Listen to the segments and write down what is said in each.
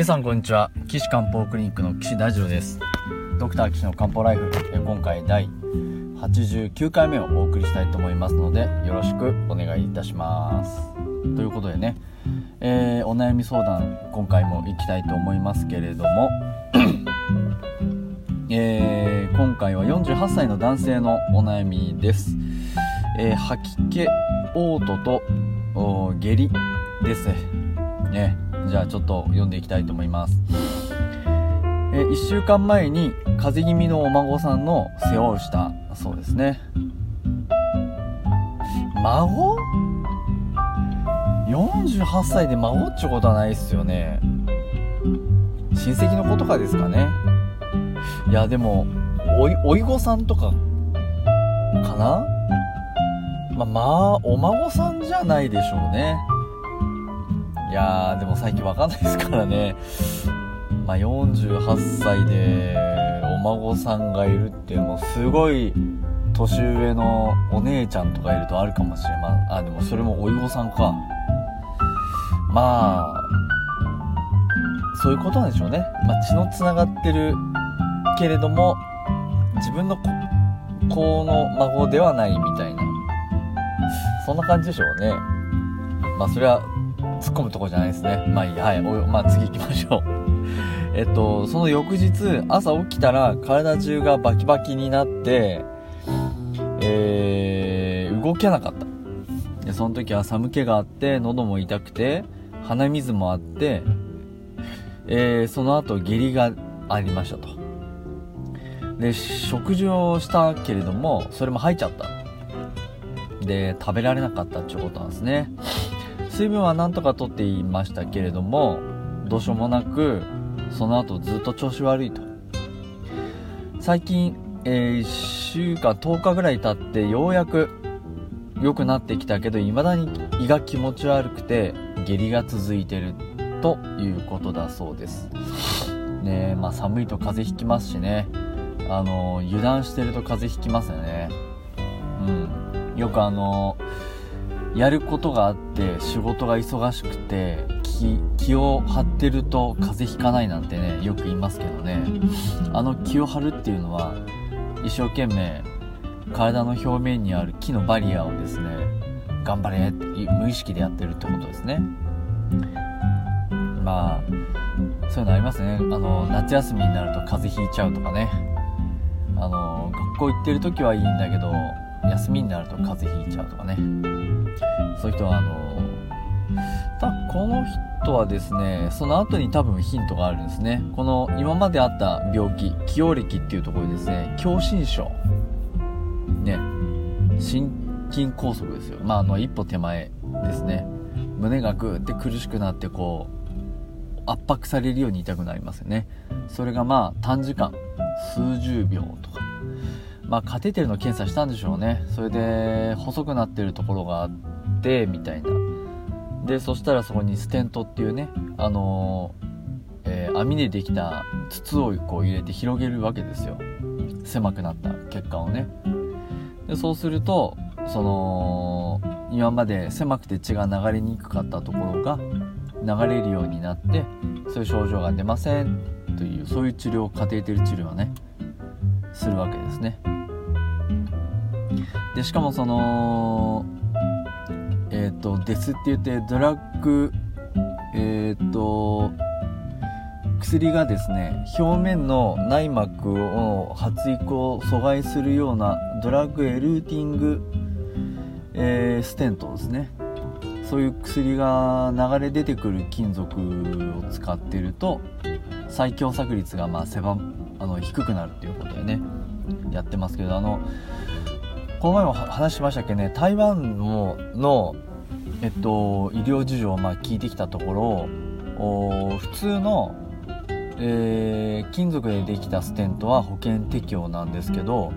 皆さんこんにちは。岸漢方クリニックの岸大二郎です。ドクター岸の漢方ライフ。今回第89回目をお送りしたいと思いますのでよろしくお願いいたします。ということでね、えー、お悩み相談今回もいきたいと思いますけれどもえー、今回は48歳の男性のお悩みです、えー、吐き気嘔吐と下痢ですね。じゃあちょっと読んでいきたいと思います。え1週間前に風邪気味のお孫さんの世話をしたそうですね。孫 ?48 歳で孫っちゅうことはないっすよね。親戚の子とかですかね。いやでもおいおいごさんとかかな？まあまあお孫さんじゃないでしょうね。いやーでも最近わかんないですからね。まあ、48歳でお孫さんがいるっていうすごい年上のお姉ちゃんとかいるとあるかもしれません。あでもそれもおいごさんか。まあそういうことなんでしょうね、まあ、血のつながってるけれども自分の子の孫ではないみたいな。そんな感じでしょうね。まあそれは突っ込むとこじゃないですね。まあいいはい。おまあ次行きましょう。えっとその翌日朝起きたら体中がバキバキになってえー、動けなかった。でその時は寒気があって喉も痛くて鼻水もあって、えー、その後下痢がありましたと。で食事をしたけれどもそれも吐いちゃった。で食べられなかったってことなんですね。水分はなんとかとっていましたけれどもどうしようもなくその後ずっと調子悪いと。最近、えー、1週間10日ぐらい経ってようやく良くなってきたけど未だに胃が気持ち悪くて下痢が続いてるということだそうです。ねまあ寒いと風邪ひきますしね。あの油断してると風邪ひきますよね。うん。よくあのやることがあって仕事が忙しくて気気を張ってると風邪ひかないなんてねよく言いますけどね。あの気を張るっていうのは一生懸命体の表面にある木のバリアをですね頑張れって無意識でやってるってことですね。まあそういうのありますね。あの夏休みになると風邪ひいちゃうとかね。あの学校行ってる時はいいんだけど休みになると風邪ひいちゃうとかね。そういう人はあのたこの人はですねその後に多分ヒントがあるんですね。この今まであった病気起用歴っていうところにですね狭心症。ね。心筋梗塞ですよ。まああの一歩手前ですね。胸がグーって苦しくなってこう圧迫されるように痛くなりますよね。それがまあ短時間。数十秒とか。まあカテーテルの検査したんでしょうね。それで細くなってるところがあってみたいな。でそしたらそこにステントっていうねあのー、えー、網でできた筒をこう入れて広げるわけですよ。狭くなった血管をね。でそうするとその今まで狭くて血が流れにくかったところが流れるようになってそういう症状が出ませんというそういう治療カテーテル治療はねするわけですね。でしかもそのえっ、ー、とデスって言ってドラッグえっ、ー、と薬がですね表面の内膜を発育を阻害するようなドラッグエルーティング、えー、ステントですね。そういう薬が流れ出てくる金属を使ってると最強作率がまあ狭あの低くなるっていうことでねやってますけどあのこの前も話しましたっけね台湾のの、えっと、医療事情をまあ聞いてきたところ普通の、えー、金属でできたステントは保険適用なんですけど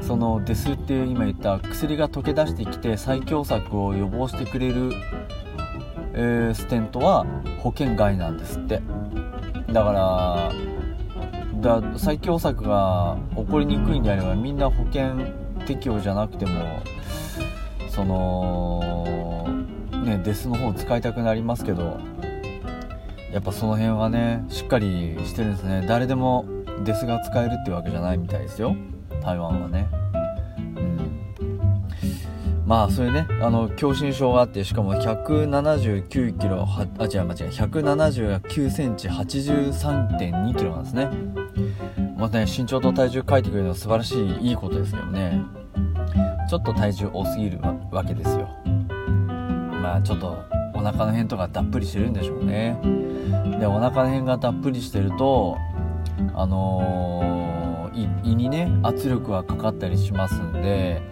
そのデスっていう今言った薬が溶け出してきて再狭窄を予防してくれる、えー、ステントは保険外なんですって。だからだ再狭窄が起こりにくいんであればみんな保険適用じゃなくてもそのねデスの方使いたくなりますけどやっぱその辺はねしっかりしてるんですね。誰でもデスが使えるってわけじゃないみたいですよ。台湾はね。まあそれねあの狭心症があってしかも179キロあ違う間違う179センチ83.2キロなんですね。またね身長と体重書いてくれるのは素晴らしいいいことですけどね。ちょっと体重多すぎるわけですよ。まあちょっとお腹の辺とかたっぷりしてるんでしょうね。でお腹の辺がたっぷりしてるとあのー、胃にね圧力がかかったりしますんで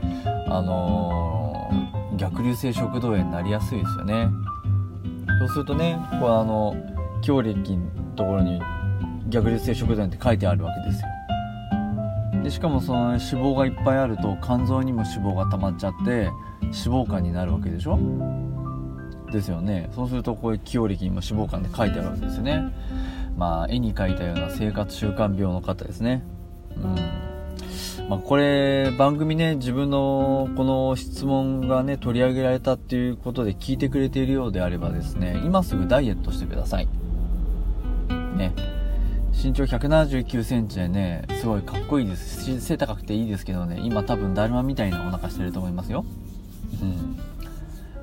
あのー逆流性食道炎になりやすいですよね。そうするとねこうあの強力のところに逆流性食道炎って書いてあるわけですよ。でしかもその脂肪がいっぱいあると肝臓にも脂肪が溜まっちゃって脂肪肝になるわけでしょ？ですよね。そうするとこういう起用歴にも脂肪肝って書いてあるわけですよね。まあ絵に描いたような生活習慣病の方ですね。うん。まあ、これ番組ね自分のこの質問がね取り上げられたっていうことで聞いてくれているようであればですね今すぐダイエットしてください。ね。身長1 7 9センチでねすごいかっこいいです背高くていいですけどね今多分だるまみたいなお腹してると思いますよ。うん。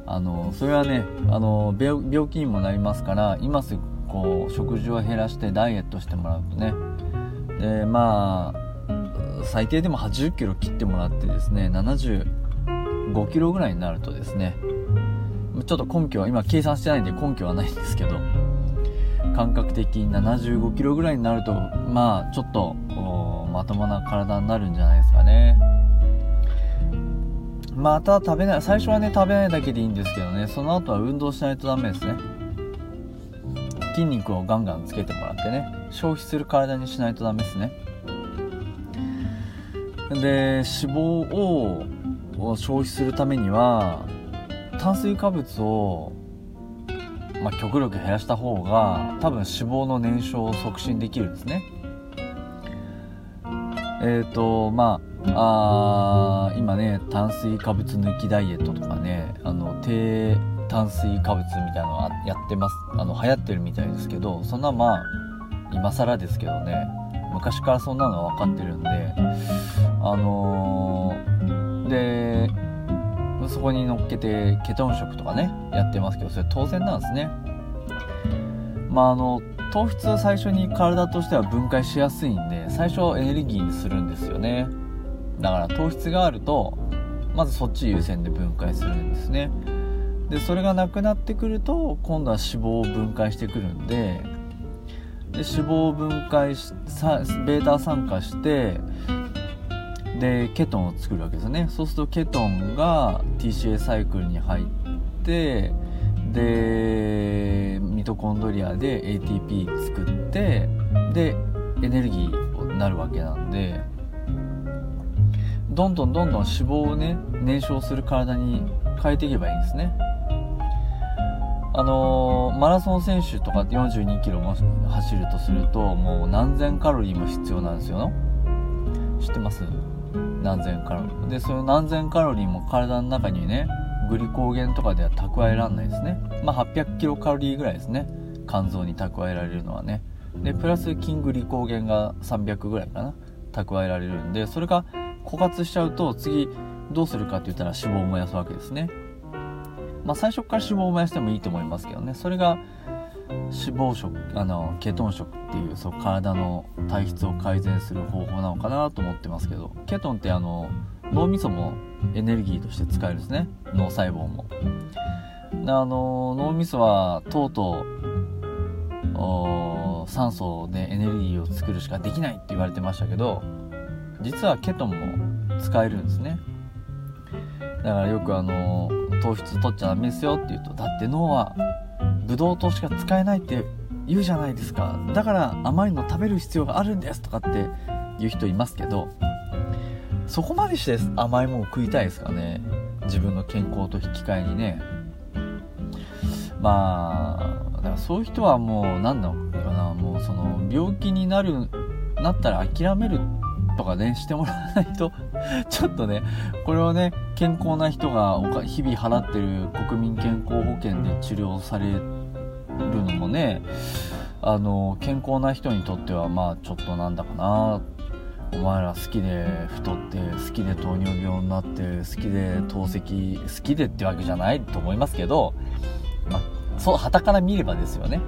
あのそれはねあの病気にもなりますから今すぐこう食事を減らしてダイエットしてもらうとね。でまあ最低でも80キロ切ってもらってですね75キロぐらいになるとですねちょっと根拠は今計算してないんで根拠はないんですけど感覚的に75キロぐらいになるとまあちょっとまともな体になるんじゃないですかね。また食べない最初はね食べないだけでいいんですけどね。その後は運動しないとダメですね。筋肉をガンガンつけてもらってね。消費する体にしないとダメですね。で脂肪を消費するためには炭水化物を、まあ、極力減らした方が多分脂肪の燃焼を促進できるんですね。えっ、ー、とまああ今ね炭水化物抜きダイエットとかねあの低炭水化物みたいなのはやってます。あの流行ってるみたいですけどそんなまあ今更ですけどね昔からそんなのは分かってるんであのー、でそこに乗っけてケトン食とかねやってますけどそれ当然なんですね。まああの糖質は最初に体としては分解しやすいんで最初エネルギーにするんですよね。だから糖質があるとまずそっち優先で分解するんですね。でそれがなくなってくると今度は脂肪を分解してくるんでで脂肪を分解しベータ酸化してでケトンを作るわけですね。そうするとケトンが TCA サイクルに入ってでミトコンドリアで ATP 作ってでエネルギーになるわけなんでどんどんどんどん脂肪をね燃焼する体に変えていけばいいんですね。あのー、マラソン選手とか4 2キロも走るとするともう何千カロリーも必要なんですよ。知ってます？何千カロリー。でその何千カロリーも体の中にねグリコーゲンとかでは蓄えられないですね。まあ800キロカロリーぐらいですね。肝臓に蓄えられるのはね。でプラス筋グリコーゲンが300ぐらいかな。蓄えられるんでそれが枯渇しちゃうと次どうするかって言ったら脂肪を燃やすわけですね。まあ、最初から脂肪を燃やしてもいいと思いますけどね。それが脂肪食あのケトン食っていうそう体の体質を改善する方法なのかなと思ってますけどケトンってあの脳みそもエネルギーとして使えるんですね。脳細胞も。であの脳みそはとうとう酸素でエネルギーを作るしかできないって言われてましたけど実はケトンも使えるんですね。だからよくあの糖質取っちゃダメですよって言うとだって脳はブドウ糖しか使えないって言うじゃないですか。だから甘いの食べる必要があるんですとかって言う人いますけどそこまでして甘いもの食いたいですかね？自分の健康と引き換えにね。まあだからそういう人はもう何なのかな。もうその病気になるなったら諦めるとかねしてもらわないと。ちょっとねこれをね健康な人が日々払ってる国民健康保険で治療されてるのもねあの健康な人にとってはまあちょっとなんだかな。お前ら好きで太って好きで糖尿病になって好きで透析好きでってわけじゃないと思いますけど、まあ、そう旗から見ればですよね。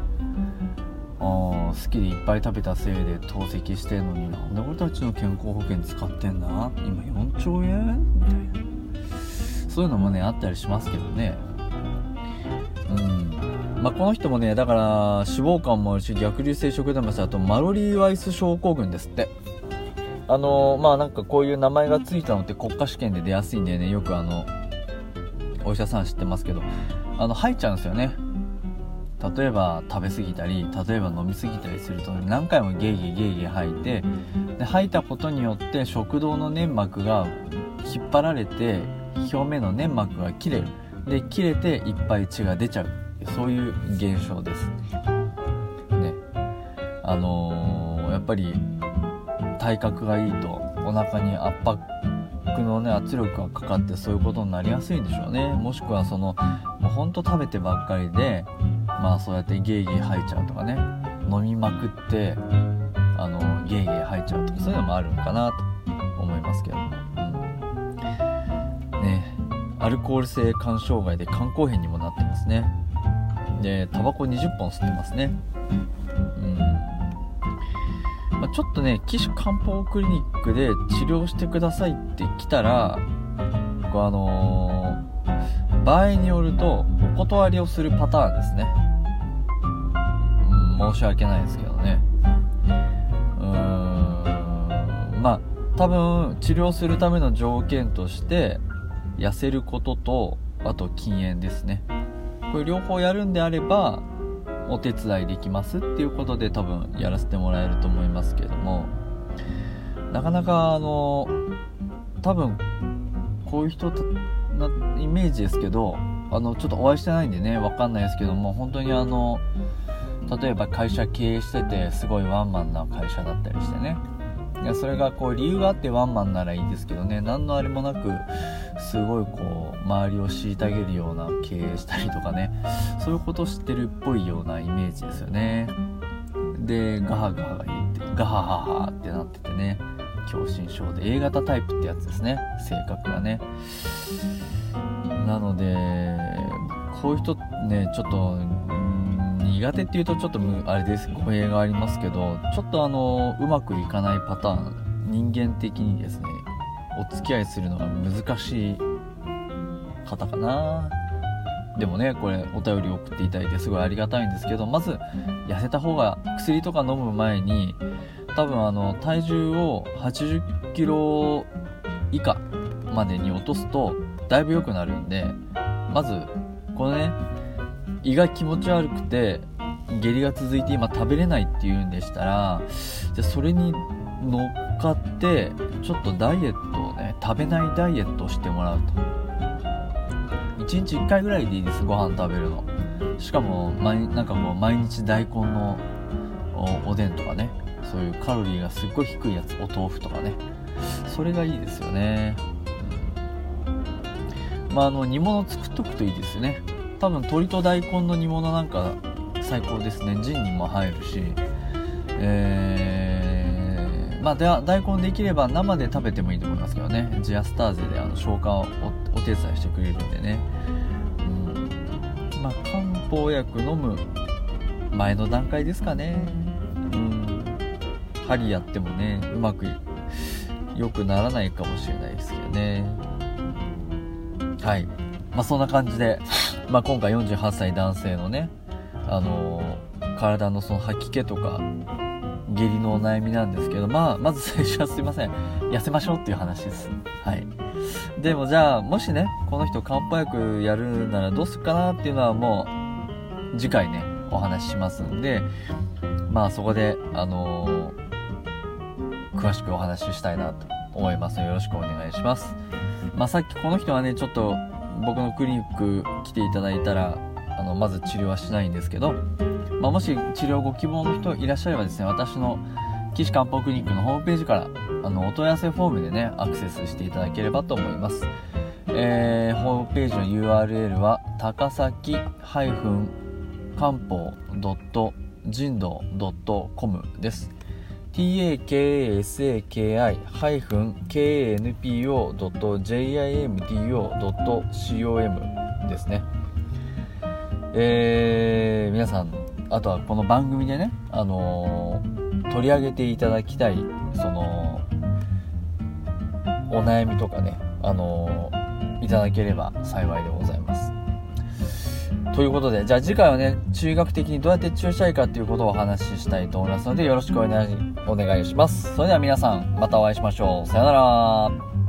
好きでいっぱい食べたせいで透析してんのになんで俺たちの健康保険使ってんだ？今4兆円？みたいな。そういうのもねあったりしますけどね。まあ、この人もねだから脂肪肝もあるし逆流性食道炎あとマロリー・ワイス症候群ですって。あのまあなんかこういう名前が付いたのって国家試験で出やすいんでね。よくあのお医者さん知ってますけど。あの吐いちゃうんですよね。例えば食べ過ぎたり例えば飲み過ぎたりすると何回もゲーゲーゲーゲー吐いてで吐いたことによって食道の粘膜が引っ張られて表面の粘膜が切れる。で切れていっぱい血が出ちゃう。そういう現象です。ね。あのー、やっぱり体格がいいとお腹に圧迫のね圧力がかかってそういうことになりやすいんでしょうね。もしくはそのもうほんと食べてばっかりでまあそうやってゲーゲー吐いちゃうとかね。飲みまくってあのゲーゲー吐いちゃうとかそういうのもあるのかなと思いますけど、うん、ね。アルコール性肝障害で肝硬変にもなってますね。でタバコ20本吸ってますね。うん。まあ、ちょっとね岸漢方クリニックで治療してくださいって来たら僕あのー、場合によるとお断りをするパターンですね。申し訳ないですけどね。うーん。まあ多分治療するための条件として痩せることとあと禁煙ですね。これ両方やるんであればお手伝いできますっていうことで多分やらせてもらえると思いますけども。なかなかあの多分こういう人なイメージですけどあのちょっとお会いしてないんでね分かんないですけども本当にあの例えば会社経営しててすごいワンマンな会社だったりしてね。いやそれがこう理由があってワンマンならいいですけどね。何のあれもなくすごいこう周りを虐げるような経営したりとかね。そういうこと知ってるっぽいようなイメージですよね。でガハガハが言ってガハハハってなっててね。狭心症で A 型タイプってやつですね。性格がね。なのでこういう人ねちょっと苦手っていうとちょっとあれです。語弊がありますけどちょっとあのうまくいかないパターン人間的にですねお付き合いするのが難しい方かな。でもねこれお便り送っていただいてすごいありがたいんですけどまず痩せた方が薬とか飲む前に多分あの体重を80キロ以下までに落とすとだいぶ良くなるんでまずこのね胃が気持ち悪くて下痢が続いて今食べれないっていうんでしたらじゃそれに乗っかってちょっとダイエットをね食べないダイエットをしてもらうと。1日1回ぐらいでいいですご飯食べるの。しかも毎なんかもう毎日大根のおでんとかねそういうカロリーがすっごい低いやつお豆腐とかね。それがいいですよね、うん、まああの煮物作っとくといいですよね。多分鶏と大根の煮物なんか最高ですね。ジンにも入るし。えー、まあ大根できれば生で食べてもいいと思いますけどね。ジアスターゼであの消化をお手伝いしてくれるんでね、うん、まあ漢方薬飲む前の段階ですかね。うん。針やってもねうまく良くならないかもしれないですけどね。はい。まあそんな感じで。まあ、今回48歳男性のね、あのー、体のその吐き気とか下痢のお悩みなんですけど、まあ、まず最初はすいません。痩せましょうっていう話です。はい。でもじゃあもしねこの人漢方薬やるならどうするかなっていうのはもう次回ねお話ししますんでまあそこであのー、詳しくお話ししたいなと思います。よろしくお願いします。まあさっきこの人はねちょっと僕のクリニック来ていただいたらあのまず治療はしないんですけど、まあ、もし治療ご希望の人いらっしゃればですね私の岸漢方クリニックのホームページからあのお問い合わせフォームでねアクセスしていただければと思います、えー、ホームページの URL は高崎漢方人道 .com です。takasaki-kanpo.jimdo.com ですね。えー、皆さんあとはこの番組でね、あのー、取り上げていただきたいそのお悩みとかね、あのー、いただければ幸いでございます。ということで、じゃあ次回はね、中学的にどうやって注射いかっていうことをお話ししたいと思いますので、よろしくお願いお願いします。それでは皆さん、またお会いしましょう。さよなら。